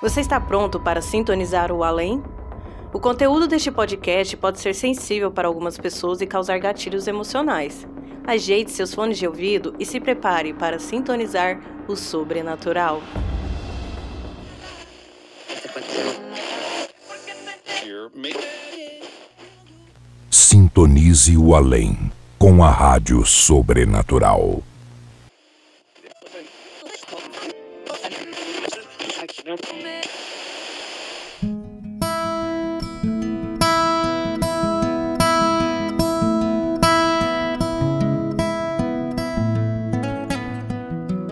Você está pronto para sintonizar o além? O conteúdo deste podcast pode ser sensível para algumas pessoas e causar gatilhos emocionais. Ajeite seus fones de ouvido e se prepare para sintonizar o sobrenatural. Sintonize o além com a Rádio Sobrenatural.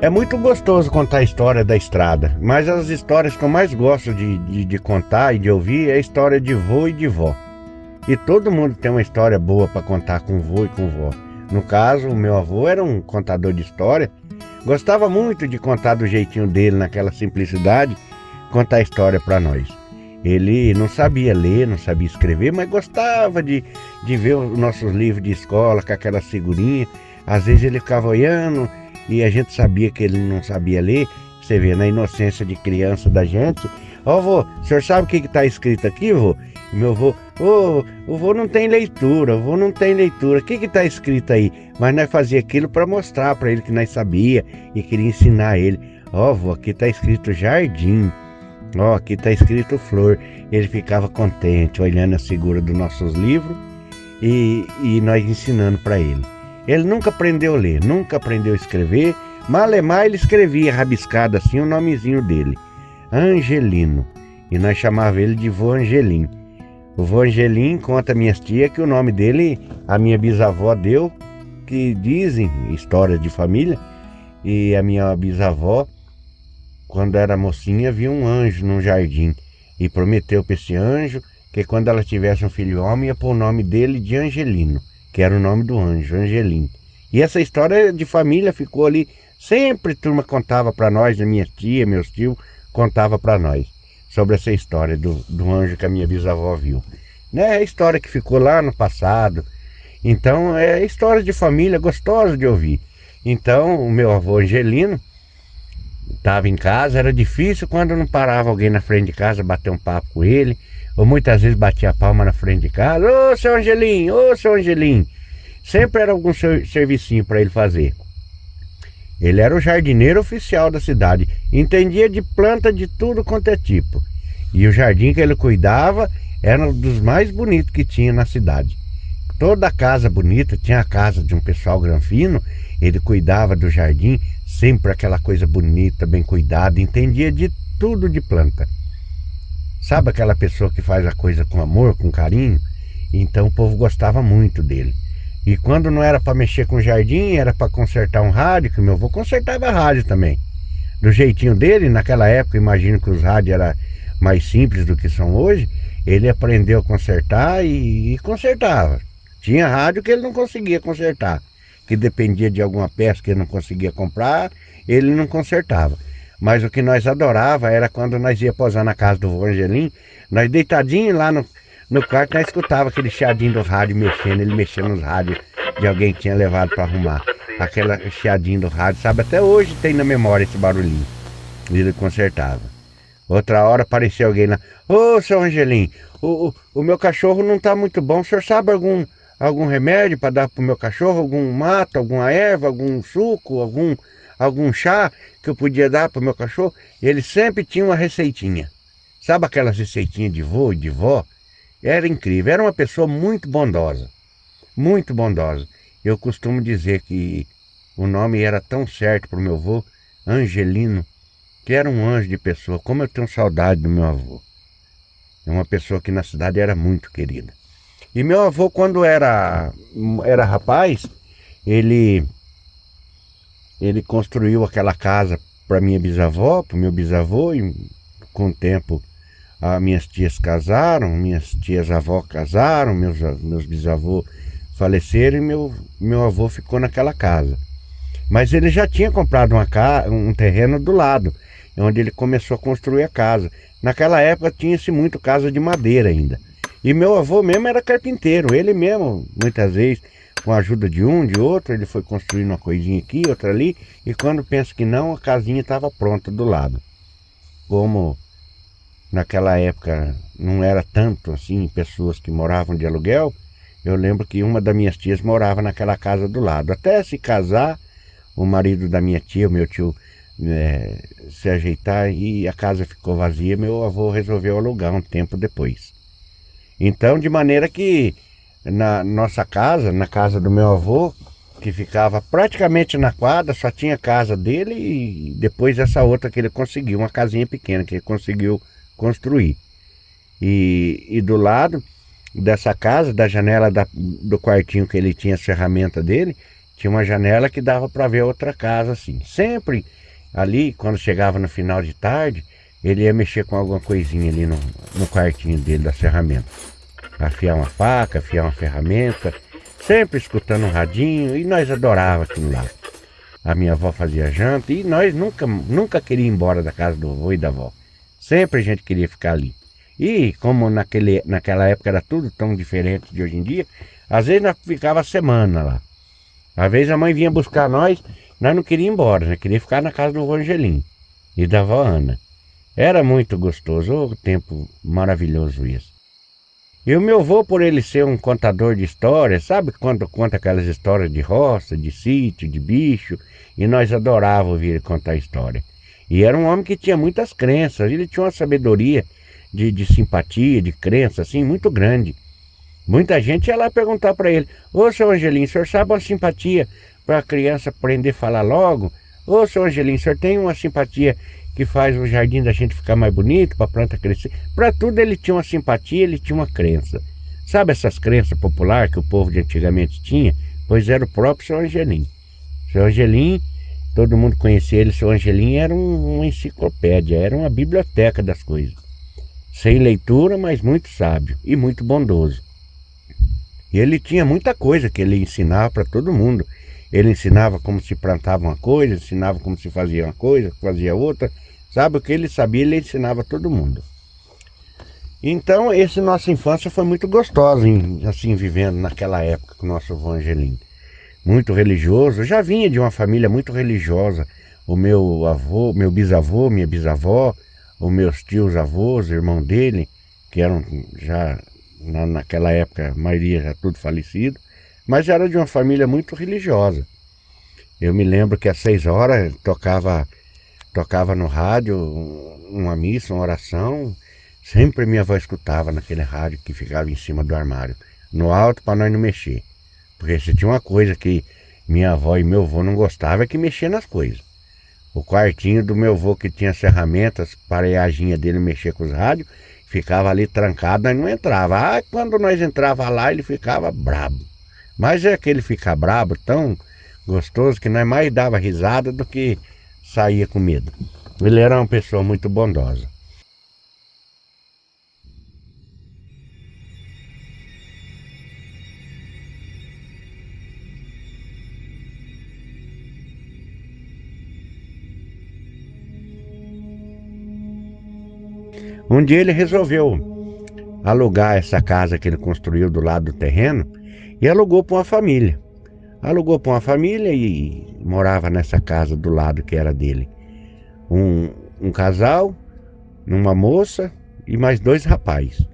É muito gostoso contar a história da estrada, mas as histórias que eu mais gosto de, de, de contar e de ouvir é a história de vô e de vó. E todo mundo tem uma história boa para contar com vô e com vó. No caso, o meu avô era um contador de história, gostava muito de contar do jeitinho dele, naquela simplicidade, contar a história para nós. Ele não sabia ler, não sabia escrever, mas gostava de, de ver os nossos livros de escola com aquela figurinha. Às vezes ele ficava olhando e a gente sabia que ele não sabia ler. Você vê, na inocência de criança da gente. Ó, oh, vô, o senhor sabe o que está escrito aqui, vô? Meu vô, ô, oh, o vô não tem leitura, o vô não tem leitura. O que está escrito aí? Mas nós fazia aquilo para mostrar para ele que nós sabia e queria ensinar ele. Ó, oh, vô, aqui está escrito jardim. Ó, aqui está escrito flor. Ele ficava contente, olhando a figura dos nossos livros e, e nós ensinando para ele. Ele nunca aprendeu a ler, nunca aprendeu a escrever. Malemar ele escrevia rabiscado assim o nomezinho dele, Angelino. E nós chamava ele de vô Angelim. O vô Angelim conta minhas tia que o nome dele, a minha bisavó deu, que dizem histórias de família, e a minha bisavó, quando era mocinha, viu um anjo num jardim e prometeu para esse anjo que quando ela tivesse um filho homem ia pôr o nome dele de Angelino que era o nome do anjo, Angelim. E essa história de família ficou ali, sempre turma contava para nós, minha tia, meus tios, contava para nós sobre essa história do, do anjo que a minha bisavó viu. Né? É a história que ficou lá no passado. Então é história de família gostosa de ouvir. Então o meu avô Angelino estava em casa, era difícil quando não parava alguém na frente de casa bater um papo com ele ou muitas vezes batia a palma na frente de casa, ô seu Angelim, ô seu Angelim. Sempre era algum servicinho para ele fazer. Ele era o jardineiro oficial da cidade, entendia de planta de tudo quanto é tipo. E o jardim que ele cuidava era um dos mais bonitos que tinha na cidade. Toda casa bonita, tinha a casa de um pessoal granfino, ele cuidava do jardim, sempre aquela coisa bonita, bem cuidada, entendia de tudo de planta. Sabe aquela pessoa que faz a coisa com amor, com carinho? Então o povo gostava muito dele. E quando não era para mexer com o jardim, era para consertar um rádio, que meu avô consertava rádio também. Do jeitinho dele, naquela época, imagino que os rádios eram mais simples do que são hoje, ele aprendeu a consertar e, e consertava. Tinha rádio que ele não conseguia consertar, que dependia de alguma peça que ele não conseguia comprar, ele não consertava. Mas o que nós adorava era quando nós ia posar na casa do vô Angelim, nós deitadinho lá no, no quarto, nós escutava aquele chiadinho do rádio mexendo, ele mexendo nos rádios de alguém que tinha levado para arrumar. Aquela chiadinho do rádio, sabe? Até hoje tem na memória esse barulhinho. Ele consertava. Outra hora apareceu alguém lá. Ô, seu Angelim, o, o, o meu cachorro não está muito bom. O senhor sabe algum, algum remédio para dar pro meu cachorro? Algum mato, alguma erva, algum suco, algum algum chá que eu podia dar para o meu cachorro, ele sempre tinha uma receitinha. Sabe aquelas receitinhas de vô e de vó? Era incrível, era uma pessoa muito bondosa, muito bondosa. Eu costumo dizer que o nome era tão certo para o meu avô, Angelino, que era um anjo de pessoa. Como eu tenho saudade do meu avô. É uma pessoa que na cidade era muito querida. E meu avô, quando era, era rapaz, ele ele construiu aquela casa para minha bisavó, para meu bisavô, e com o tempo as minhas tias casaram, minhas tias avó casaram, meus, meus bisavôs faleceram e meu, meu avô ficou naquela casa. Mas ele já tinha comprado uma ca... um terreno do lado, onde ele começou a construir a casa. Naquela época tinha-se muito casa de madeira ainda. E meu avô mesmo era carpinteiro, ele mesmo, muitas vezes, com a ajuda de um, de outro, ele foi construindo uma coisinha aqui, outra ali, e quando pensa que não, a casinha estava pronta do lado. Como naquela época não era tanto assim pessoas que moravam de aluguel. Eu lembro que uma das minhas tias morava naquela casa do lado. Até se casar, o marido da minha tia, o meu tio, é, se ajeitar e a casa ficou vazia, meu avô resolveu alugar um tempo depois. Então, de maneira que na nossa casa, na casa do meu avô, que ficava praticamente na quadra, só tinha casa dele e depois essa outra que ele conseguiu, uma casinha pequena que ele conseguiu construir. E, e do lado dessa casa, da janela da, do quartinho que ele tinha as ferramentas dele, tinha uma janela que dava para ver outra casa assim. Sempre ali, quando chegava no final de tarde, ele ia mexer com alguma coisinha ali no, no quartinho dele das ferramentas. Afiar uma faca, afiar uma ferramenta, sempre escutando um radinho, e nós adorava aquilo lá. A minha avó fazia janta e nós nunca, nunca queríamos ir embora da casa do avô e da avó. Sempre a gente queria ficar ali. E como naquele, naquela época era tudo tão diferente de hoje em dia, às vezes nós ficava semana lá. Às vezes a mãe vinha buscar nós, nós não queríamos ir embora, né? Queria ficar na casa do Angelim e da avó Ana. Era muito gostoso, o tempo maravilhoso isso. E o meu avô, por ele ser um contador de histórias, sabe quando conta aquelas histórias de roça, de sítio, de bicho, e nós adorávamos ouvir ele contar história. E era um homem que tinha muitas crenças, ele tinha uma sabedoria de, de simpatia, de crença, assim, muito grande. Muita gente ia lá perguntar para ele: Ô seu Angelim, o senhor sabe uma simpatia para a criança aprender a falar logo? Ô seu Angelim, o senhor tem uma simpatia que faz o jardim da gente ficar mais bonito, para a planta crescer? Para tudo ele tinha uma simpatia, ele tinha uma crença. Sabe essas crenças populares que o povo de antigamente tinha? Pois era o próprio seu Angelim. Seu Angelim, todo mundo conhecia ele, seu Angelim era um, uma enciclopédia, era uma biblioteca das coisas sem leitura, mas muito sábio e muito bondoso. E ele tinha muita coisa que ele ensinava para todo mundo. Ele ensinava como se plantava uma coisa, ensinava como se fazia uma coisa, fazia outra. Sabe o que ele sabia, ele ensinava todo mundo. Então, esse nossa infância foi muito gostosa, assim, vivendo naquela época com o nosso avô Angelim. Muito religioso, já vinha de uma família muito religiosa. O meu avô, meu bisavô, minha bisavó, os meus tios avós, irmão dele, que eram já na, naquela época, a maioria já tudo falecido, mas era de uma família muito religiosa. Eu me lembro que às seis horas tocava, tocava no rádio uma missa, uma oração, sempre minha avó escutava naquele rádio que ficava em cima do armário, no alto para nós não mexer. Porque se tinha uma coisa que minha avó e meu avô não gostavam é que mexia nas coisas. O quartinho do meu avô que tinha as ferramentas, pareaginha dele mexer com os rádios, ficava ali trancado, nós não entrava. Ah, quando nós entrava lá, ele ficava brabo. Mas é aquele ficar brabo tão gostoso que nós mais dava risada do que saía com medo. Ele era uma pessoa muito bondosa. Um dia ele resolveu alugar essa casa que ele construiu do lado do terreno e alugou para uma família. Alugou para uma família e morava nessa casa do lado que era dele. Um, um casal, uma moça e mais dois rapazes.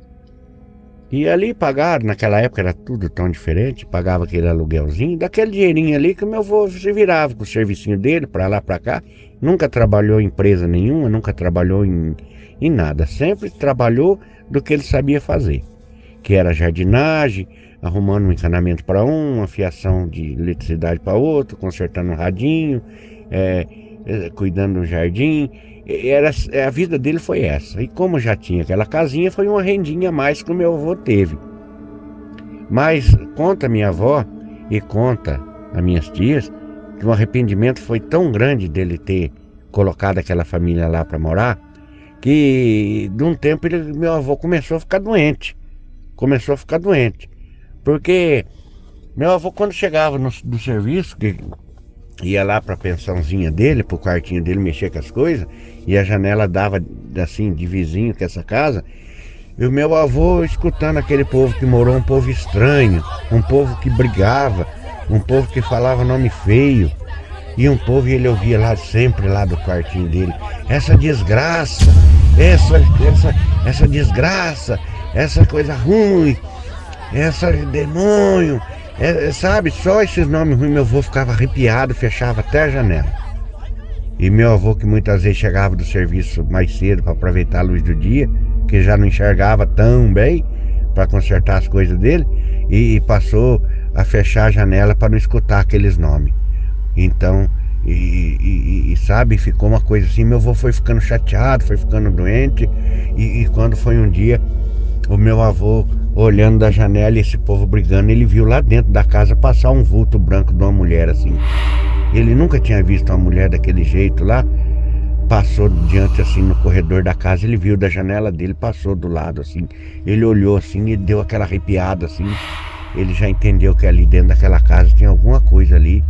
E ali pagaram, naquela época era tudo tão diferente, pagava aquele aluguelzinho, daquele dinheirinho ali que meu avô se virava com o servicinho dele, para lá, para cá. Nunca trabalhou em empresa nenhuma, nunca trabalhou em, em nada, sempre trabalhou do que ele sabia fazer, que era jardinagem, arrumando um encanamento para um, uma fiação de eletricidade para outro, consertando um radinho, é, é, cuidando do jardim. Era, a vida dele foi essa. E como já tinha aquela casinha, foi uma rendinha a mais que o meu avô teve. Mas conta minha avó e conta as minhas tias que o arrependimento foi tão grande dele ter colocado aquela família lá para morar, que de um tempo ele, meu avô começou a ficar doente. Começou a ficar doente. Porque meu avô, quando chegava no, do serviço, que ia lá para a pensãozinha dele, para o quartinho dele mexer com as coisas, e a janela dava assim, de vizinho com essa casa, e o meu avô escutando aquele povo que morou, um povo estranho, um povo que brigava, um povo que falava nome feio. E um povo ele ouvia lá sempre lá do quartinho dele. Essa desgraça, essa, essa, essa desgraça, essa coisa ruim, essa demônio, é, sabe? Só esses nomes ruins meu avô ficava arrepiado, fechava até a janela. E meu avô, que muitas vezes chegava do serviço mais cedo para aproveitar a luz do dia, que já não enxergava tão bem para consertar as coisas dele, e, e passou a fechar a janela para não escutar aqueles nomes. Então, e, e, e, sabe, ficou uma coisa assim. Meu avô foi ficando chateado, foi ficando doente. E, e, quando foi um dia, o meu avô olhando da janela e esse povo brigando, ele viu lá dentro da casa passar um vulto branco de uma mulher assim. Ele nunca tinha visto uma mulher daquele jeito lá. Passou diante assim no corredor da casa, ele viu da janela dele, passou do lado assim. Ele olhou assim e deu aquela arrepiada assim. Ele já entendeu que ali dentro daquela casa tinha alguma coisa ali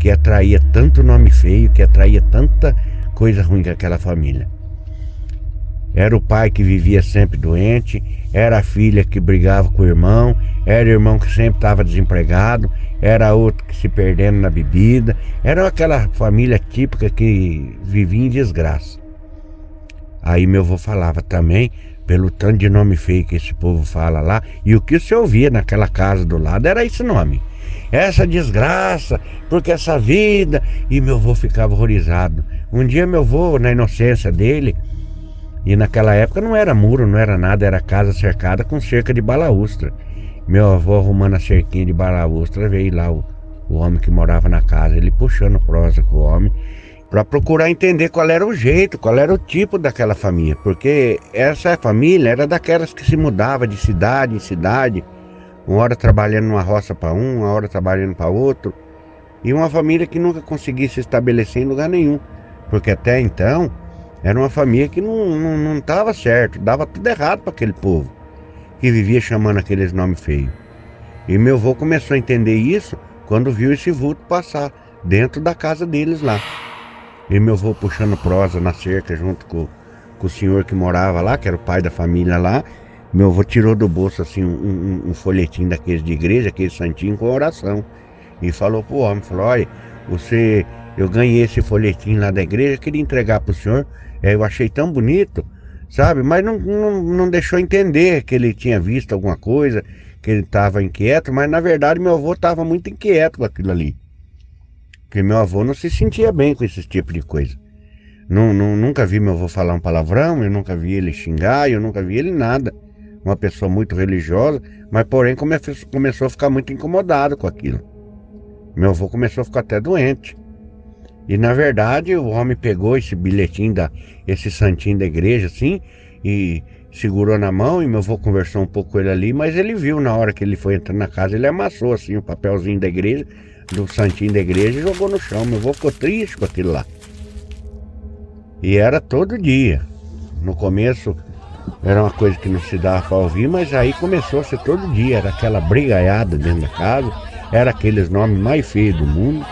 que atraía tanto nome feio, que atraía tanta coisa ruim daquela família. Era o pai que vivia sempre doente, era a filha que brigava com o irmão, era o irmão que sempre estava desempregado, era outro que se perdendo na bebida, era aquela família típica que vivia em desgraça. Aí meu avô falava também, pelo tanto de nome feio que esse povo fala lá, e o que você ouvia naquela casa do lado era esse nome. Essa desgraça, porque essa vida. E meu avô ficava horrorizado. Um dia meu avô, na inocência dele, e naquela época não era muro, não era nada, era casa cercada com cerca de balaustra. Meu avô arrumando a cerquinha de balaustra, veio lá o, o homem que morava na casa, ele puxando prosa com o homem, para procurar entender qual era o jeito, qual era o tipo daquela família, porque essa família era daquelas que se mudava de cidade em cidade, uma hora trabalhando numa roça para um, uma hora trabalhando para outro, e uma família que nunca conseguia se estabelecer em lugar nenhum, porque até então era uma família que não não, não certo, dava tudo errado para aquele povo, que vivia chamando aqueles nomes feios. E meu avô começou a entender isso quando viu esse vulto passar dentro da casa deles lá. E meu avô puxando prosa na cerca junto com, com o senhor que morava lá, que era o pai da família lá, meu avô tirou do bolso assim um, um, um folhetim daqueles de igreja, aquele santinho com oração. E falou pro homem, falou, olha, você, eu ganhei esse folhetim lá da igreja, queria entregar pro senhor. É, eu achei tão bonito, sabe? Mas não, não, não deixou entender que ele tinha visto alguma coisa, que ele estava inquieto, mas na verdade meu avô estava muito inquieto com aquilo ali. Porque meu avô não se sentia bem com esse tipo de coisa. Não, não, nunca vi meu avô falar um palavrão, eu nunca vi ele xingar, eu nunca vi ele nada uma pessoa muito religiosa, mas porém come, começou a ficar muito incomodado com aquilo. Meu avô começou a ficar até doente. E na verdade o homem pegou esse bilhetinho, da, esse santinho da igreja assim, e segurou na mão e meu avô conversou um pouco com ele ali, mas ele viu na hora que ele foi entrar na casa, ele amassou assim o papelzinho da igreja, do santinho da igreja e jogou no chão. Meu avô ficou triste com aquilo lá. E era todo dia. No começo era uma coisa que não se dava para ouvir, mas aí começou a ser todo dia, era aquela brigaiada dentro da casa, era aqueles nomes mais feios do mundo,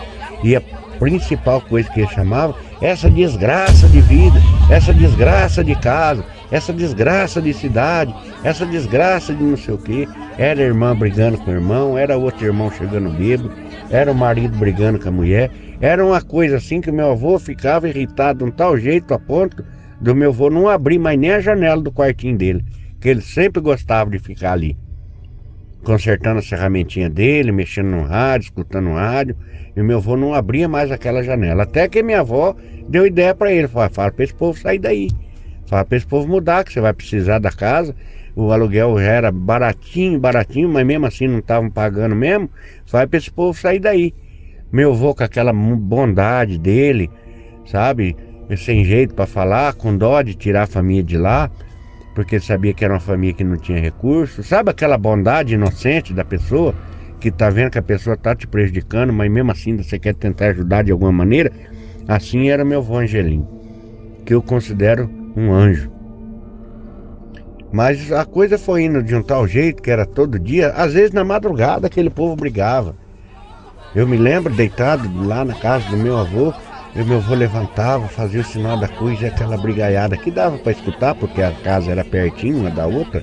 e a principal coisa que ele chamava, essa desgraça de vida, essa desgraça de casa, essa desgraça de cidade, essa desgraça de não sei o que. Era irmã brigando com o irmão, era outro irmão chegando bêbado, era o marido brigando com a mulher. Era uma coisa assim que meu avô ficava irritado de um tal jeito a ponto do meu avô não abrir mais nem a janela do quartinho dele, que ele sempre gostava de ficar ali, consertando a ferramentinha dele, mexendo no rádio, escutando no rádio, e meu avô não abria mais aquela janela. Até que minha avó deu ideia para ele, falou, fala para esse povo sair daí, fala para esse povo mudar, que você vai precisar da casa, o aluguel já era baratinho, baratinho, mas mesmo assim não estavam pagando mesmo, fala para esse povo sair daí. Meu avô com aquela bondade dele, sabe? sem jeito para falar, com dó de tirar a família de lá, porque sabia que era uma família que não tinha recursos. Sabe aquela bondade inocente da pessoa que tá vendo que a pessoa tá te prejudicando, mas mesmo assim você quer tentar ajudar de alguma maneira? Assim era meu avô Angelim, que eu considero um anjo. Mas a coisa foi indo de um tal jeito que era todo dia, às vezes na madrugada aquele povo brigava. Eu me lembro deitado lá na casa do meu avô, e meu avô levantava, fazia o sinal da cruz e aquela brigaiada que dava para escutar, porque a casa era pertinho uma da outra,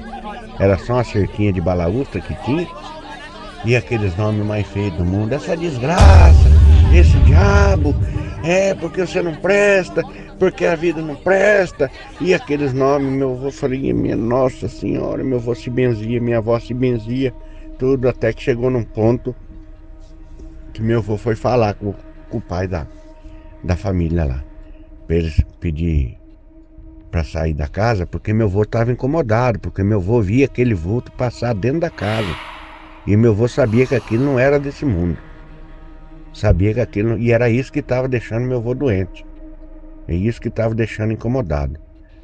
era só uma cerquinha de balaústra que tinha. E aqueles nomes mais feios do mundo, essa desgraça, esse diabo, é porque você não presta, porque a vida não presta, e aqueles nomes, meu avô falei, minha Nossa Senhora, meu avô se benzia, minha avó se benzia, tudo, até que chegou num ponto que meu avô foi falar com, com o pai da, da família lá, para eles pedir para sair da casa, porque meu avô estava incomodado, porque meu avô via aquele vulto passar dentro da casa. E meu avô sabia que aquilo não era desse mundo. Sabia que aquilo. E era isso que estava deixando meu avô doente. É isso que estava deixando incomodado.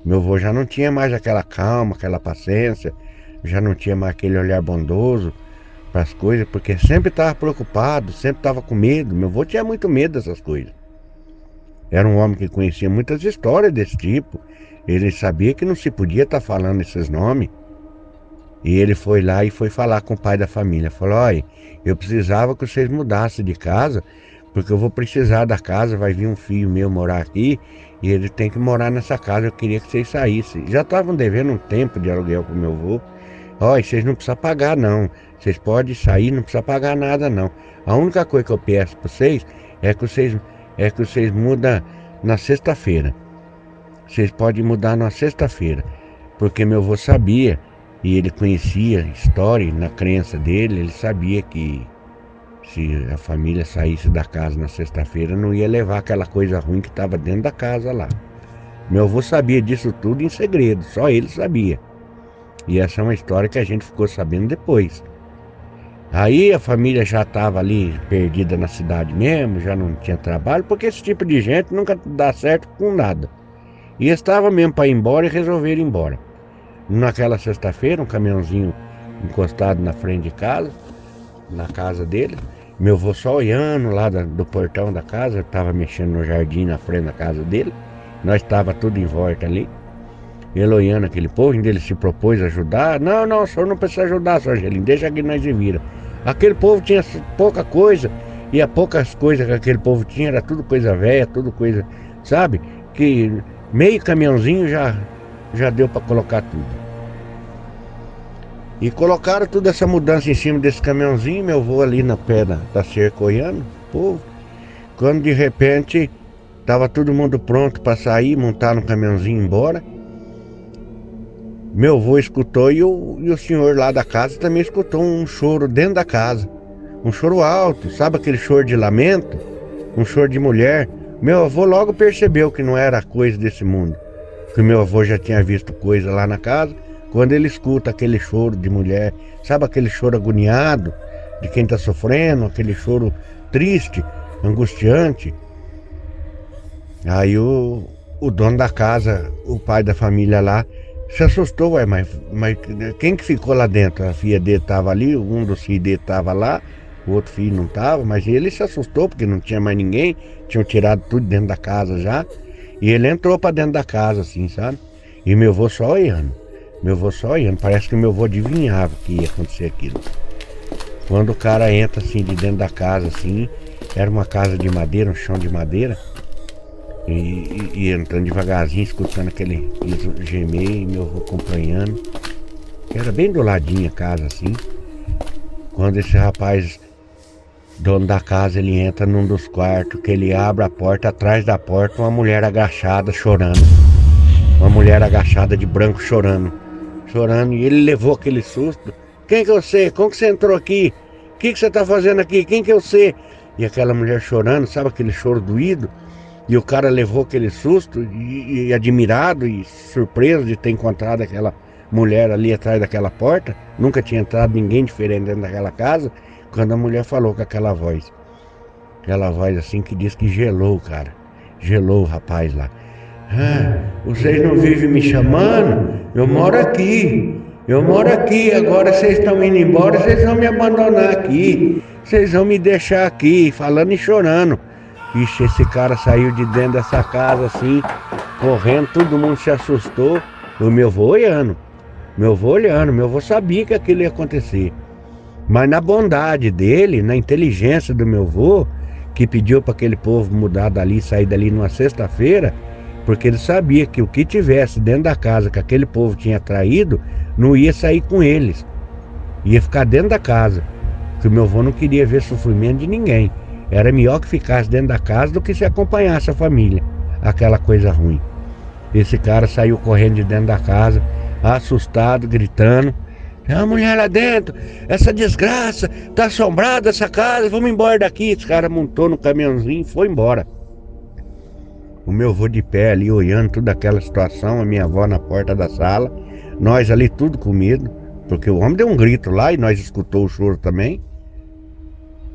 Meu avô já não tinha mais aquela calma, aquela paciência, já não tinha mais aquele olhar bondoso para as coisas, porque sempre estava preocupado, sempre estava com medo. Meu avô tinha muito medo dessas coisas. Era um homem que conhecia muitas histórias desse tipo. Ele sabia que não se podia estar tá falando esses nomes. E ele foi lá e foi falar com o pai da família. Falou: Olha, eu precisava que vocês mudassem de casa, porque eu vou precisar da casa. Vai vir um filho meu morar aqui e ele tem que morar nessa casa. Eu queria que vocês saíssem. Já estavam devendo um tempo de aluguel para o meu avô. Olha, vocês não precisam pagar, não. Vocês podem sair, não precisa pagar nada, não. A única coisa que eu peço para vocês é que vocês, é que vocês mudam na sexta-feira. Vocês podem mudar na sexta-feira. Porque meu avô sabia e ele conhecia história na crença dele, ele sabia que se a família saísse da casa na sexta-feira não ia levar aquela coisa ruim que estava dentro da casa lá. Meu avô sabia disso tudo em segredo, só ele sabia. E essa é uma história que a gente ficou sabendo depois. Aí a família já estava ali perdida na cidade mesmo, já não tinha trabalho, porque esse tipo de gente nunca dá certo com nada. E estava mesmo para ir embora e resolver ir embora. Naquela sexta-feira, um caminhãozinho encostado na frente de casa, na casa dele. Meu avô só olhando lá do portão da casa, estava mexendo no jardim na frente da casa dele. Nós estava tudo em volta ali. Ele olhando aquele povo, ainda ele se propôs a ajudar. Não, não, o senhor não precisa ajudar, senhor Angelim, deixa que nós vira. Aquele povo tinha pouca coisa, e a poucas coisas que aquele povo tinha era tudo coisa velha, tudo coisa, sabe? Que meio caminhãozinho já já deu para colocar tudo. E colocaram toda essa mudança em cima desse caminhãozinho, meu voo ali na pedra da cerca olhando, povo. Quando de repente estava todo mundo pronto para sair, montar no caminhãozinho e ir embora. Meu avô escutou e o, e o senhor lá da casa também escutou um choro dentro da casa. Um choro alto, sabe aquele choro de lamento? Um choro de mulher. Meu avô logo percebeu que não era coisa desse mundo que meu avô já tinha visto coisa lá na casa, quando ele escuta aquele choro de mulher, sabe aquele choro agoniado de quem está sofrendo, aquele choro triste, angustiante. Aí o, o dono da casa, o pai da família lá, se assustou, ué, mas, mas quem que ficou lá dentro? A filha dele estava ali, um dos filhos dele estava lá, o outro filho não estava, mas ele se assustou porque não tinha mais ninguém, tinham tirado tudo dentro da casa já. E ele entrou para dentro da casa, assim, sabe? E meu avô só olhando. Meu avô só olhando. Parece que meu avô adivinhava que ia acontecer aquilo. Quando o cara entra assim de dentro da casa, assim, era uma casa de madeira, um chão de madeira. E, e, entrando devagarzinho, escutando aquele gemer e meu avô acompanhando. Era bem do ladinho a casa, assim. Quando esse rapaz dono da casa ele entra num dos quartos, que ele abre a porta, atrás da porta uma mulher agachada chorando. Uma mulher agachada de branco chorando. Chorando, e ele levou aquele susto. Quem que eu sei? Como que você entrou aqui? O que, que você está fazendo aqui? Quem que eu sei? E aquela mulher chorando, sabe aquele choro doído? E o cara levou aquele susto e, e admirado e surpreso de ter encontrado aquela mulher ali atrás daquela porta. Nunca tinha entrado ninguém diferente dentro daquela casa. Quando a mulher falou com aquela voz, aquela voz assim que diz que gelou, cara. Gelou o rapaz lá. Ah, vocês não vivem me chamando? Eu moro aqui. Eu moro aqui. Agora vocês estão indo embora, vocês vão me abandonar aqui. Vocês vão me deixar aqui, falando e chorando. Ixi, esse cara saiu de dentro dessa casa assim, correndo, todo mundo se assustou. O meu avô olhando. Meu avô olhando, meu avô sabia que aquilo ia acontecer. Mas na bondade dele, na inteligência do meu avô, que pediu para aquele povo mudar dali, sair dali numa sexta-feira, porque ele sabia que o que tivesse dentro da casa que aquele povo tinha traído, não ia sair com eles. Ia ficar dentro da casa. Que o meu avô não queria ver sofrimento de ninguém. Era melhor que ficasse dentro da casa do que se acompanhasse a família, aquela coisa ruim. Esse cara saiu correndo de dentro da casa, assustado, gritando. Tem uma mulher lá dentro, essa desgraça, tá assombrada essa casa, vamos embora daqui. Esse cara montou no caminhãozinho e foi embora. O meu avô de pé ali olhando toda aquela situação, a minha avó na porta da sala, nós ali tudo com medo, porque o homem deu um grito lá e nós escutou o choro também.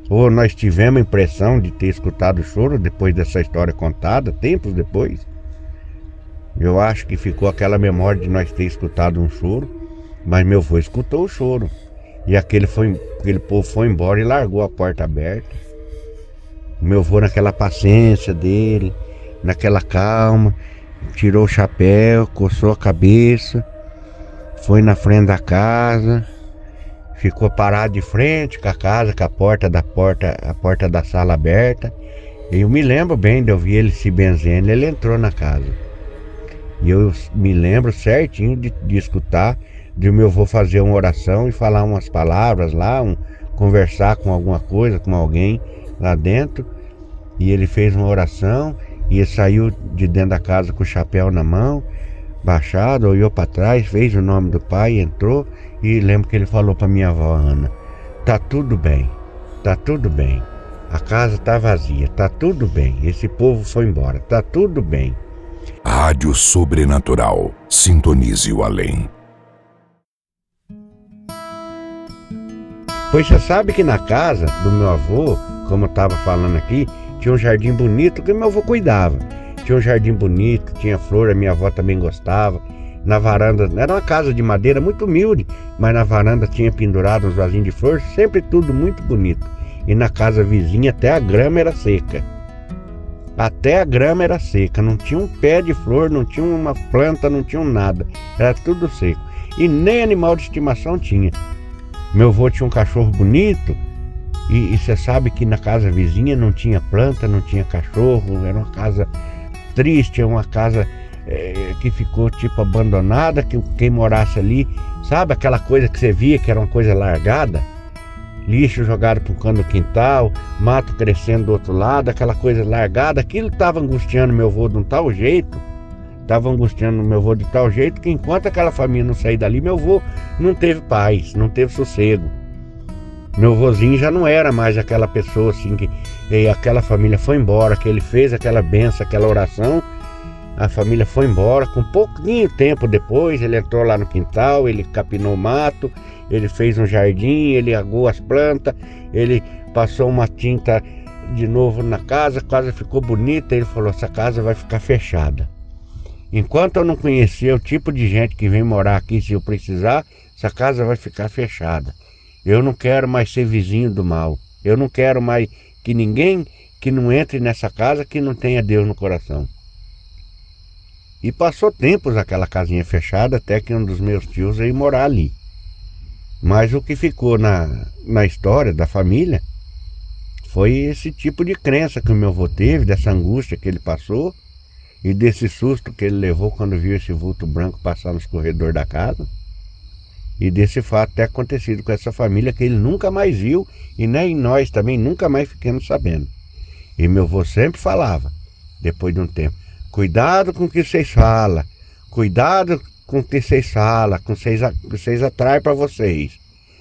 Ou nós tivemos a impressão de ter escutado choro depois dessa história contada, tempos depois. Eu acho que ficou aquela memória de nós ter escutado um choro, mas meu avô escutou o choro. E aquele, foi, aquele povo foi embora e largou a porta aberta. Meu avô naquela paciência dele, naquela calma, tirou o chapéu, coçou a cabeça, foi na frente da casa, ficou parado de frente com a casa, com a porta da porta, a porta da sala aberta. E eu me lembro bem de ouvir ele se benzendo, ele entrou na casa. E eu me lembro certinho de, de escutar, de meu avô fazer uma oração e falar umas palavras lá, um, conversar com alguma coisa, com alguém lá dentro. E ele fez uma oração e ele saiu de dentro da casa com o chapéu na mão, baixado, olhou para trás, fez o nome do pai, entrou e lembro que ele falou para minha avó Ana: "Tá tudo bem. Tá tudo bem. A casa tá vazia, tá tudo bem. Esse povo foi embora, tá tudo bem." Rádio Sobrenatural. Sintonize o além. Pois você sabe que na casa do meu avô, como eu estava falando aqui, tinha um jardim bonito que meu avô cuidava. Tinha um jardim bonito, tinha flor, a minha avó também gostava. Na varanda, era uma casa de madeira muito humilde, mas na varanda tinha pendurado uns vasinhos de flor, sempre tudo muito bonito. E na casa vizinha até a grama era seca. Até a grama era seca, não tinha um pé de flor, não tinha uma planta, não tinha nada. Era tudo seco. E nem animal de estimação tinha. Meu avô tinha um cachorro bonito, e você sabe que na casa vizinha não tinha planta, não tinha cachorro, era uma casa triste, uma casa é, que ficou tipo abandonada, que quem morasse ali, sabe aquela coisa que você via que era uma coisa largada? lixo jogado para o do quintal, mato crescendo do outro lado, aquela coisa largada, aquilo estava angustiando meu avô de um tal jeito, estava angustiando meu avô de tal jeito que enquanto aquela família não sair dali, meu avô não teve paz, não teve sossego. Meu vozinho já não era mais aquela pessoa assim que e aquela família foi embora, que ele fez aquela benção, aquela oração, a família foi embora. Com pouquinho tempo depois, ele entrou lá no quintal, ele capinou o mato, ele fez um jardim, ele agou as plantas, ele passou uma tinta de novo na casa, a casa ficou bonita. Ele falou: essa casa vai ficar fechada. Enquanto eu não conhecer o tipo de gente que vem morar aqui, se eu precisar, essa casa vai ficar fechada. Eu não quero mais ser vizinho do mal. Eu não quero mais que ninguém que não entre nessa casa que não tenha Deus no coração. E passou tempos aquela casinha fechada até que um dos meus tios veio morar ali. Mas o que ficou na, na história da família foi esse tipo de crença que o meu avô teve, dessa angústia que ele passou e desse susto que ele levou quando viu esse vulto branco passar nos corredores da casa. E desse fato ter acontecido com essa família que ele nunca mais viu e nem nós também nunca mais ficamos sabendo. E meu avô sempre falava, depois de um tempo, cuidado com o que vocês falam, cuidado com o que vocês falam, com vocês, vocês atraem para vocês.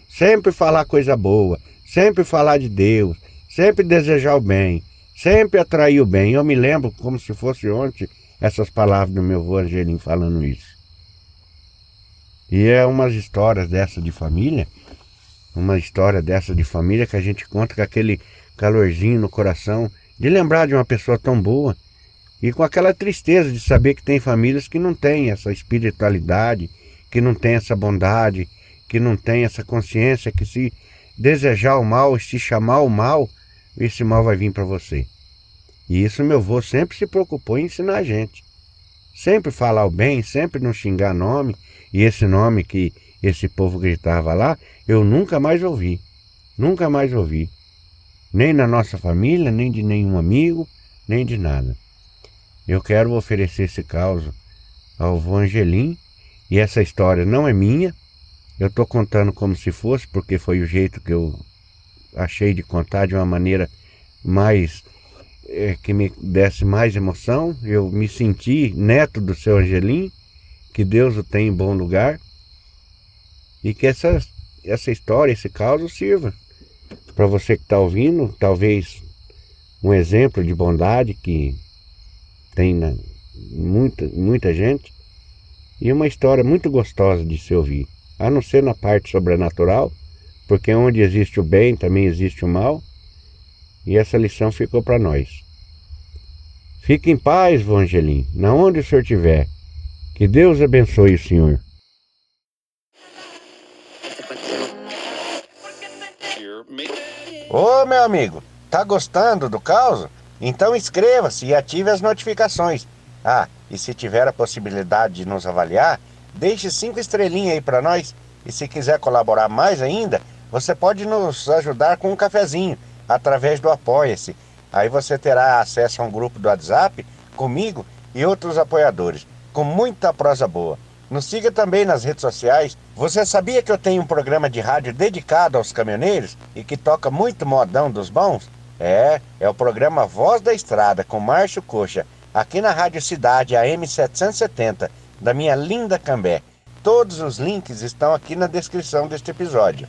Sempre falar coisa boa, sempre falar de Deus, sempre desejar o bem, sempre atrair o bem. Eu me lembro como se fosse ontem essas palavras do meu avô Angelim falando isso. E é umas histórias dessa de família, uma história dessa de família que a gente conta com aquele calorzinho no coração de lembrar de uma pessoa tão boa e com aquela tristeza de saber que tem famílias que não têm essa espiritualidade, que não têm essa bondade, que não tem essa consciência que se desejar o mal, se chamar o mal, esse mal vai vir para você. E isso meu avô sempre se preocupou em ensinar a gente. Sempre falar o bem, sempre não xingar nome. E esse nome que esse povo gritava lá, eu nunca mais ouvi. Nunca mais ouvi. Nem na nossa família, nem de nenhum amigo, nem de nada. Eu quero oferecer esse caos ao vô Angelim e essa história não é minha. Eu estou contando como se fosse, porque foi o jeito que eu achei de contar de uma maneira mais é, que me desse mais emoção. Eu me senti neto do seu Angelim, que Deus o tem em bom lugar e que essa, essa história, esse caso sirva para você que está ouvindo, talvez um exemplo de bondade que tem na, muita, muita gente e uma história muito gostosa de se ouvir, a não ser na parte sobrenatural, porque onde existe o bem também existe o mal, e essa lição ficou para nós. Fique em paz, Vangelim, na onde o senhor estiver. Que Deus abençoe o senhor. Ô meu amigo, tá gostando do caos? Então inscreva-se e ative as notificações. Ah, e se tiver a possibilidade de nos avaliar, deixe cinco estrelinhas aí para nós. E se quiser colaborar mais ainda, você pode nos ajudar com um cafezinho através do Apoia-se. Aí você terá acesso a um grupo do WhatsApp comigo e outros apoiadores, com muita prosa boa. Nos siga também nas redes sociais. Você sabia que eu tenho um programa de rádio dedicado aos caminhoneiros e que toca muito modão dos bons? É, é o programa Voz da Estrada com Márcio Coxa, aqui na Rádio Cidade AM 770, da minha linda Cambé. Todos os links estão aqui na descrição deste episódio.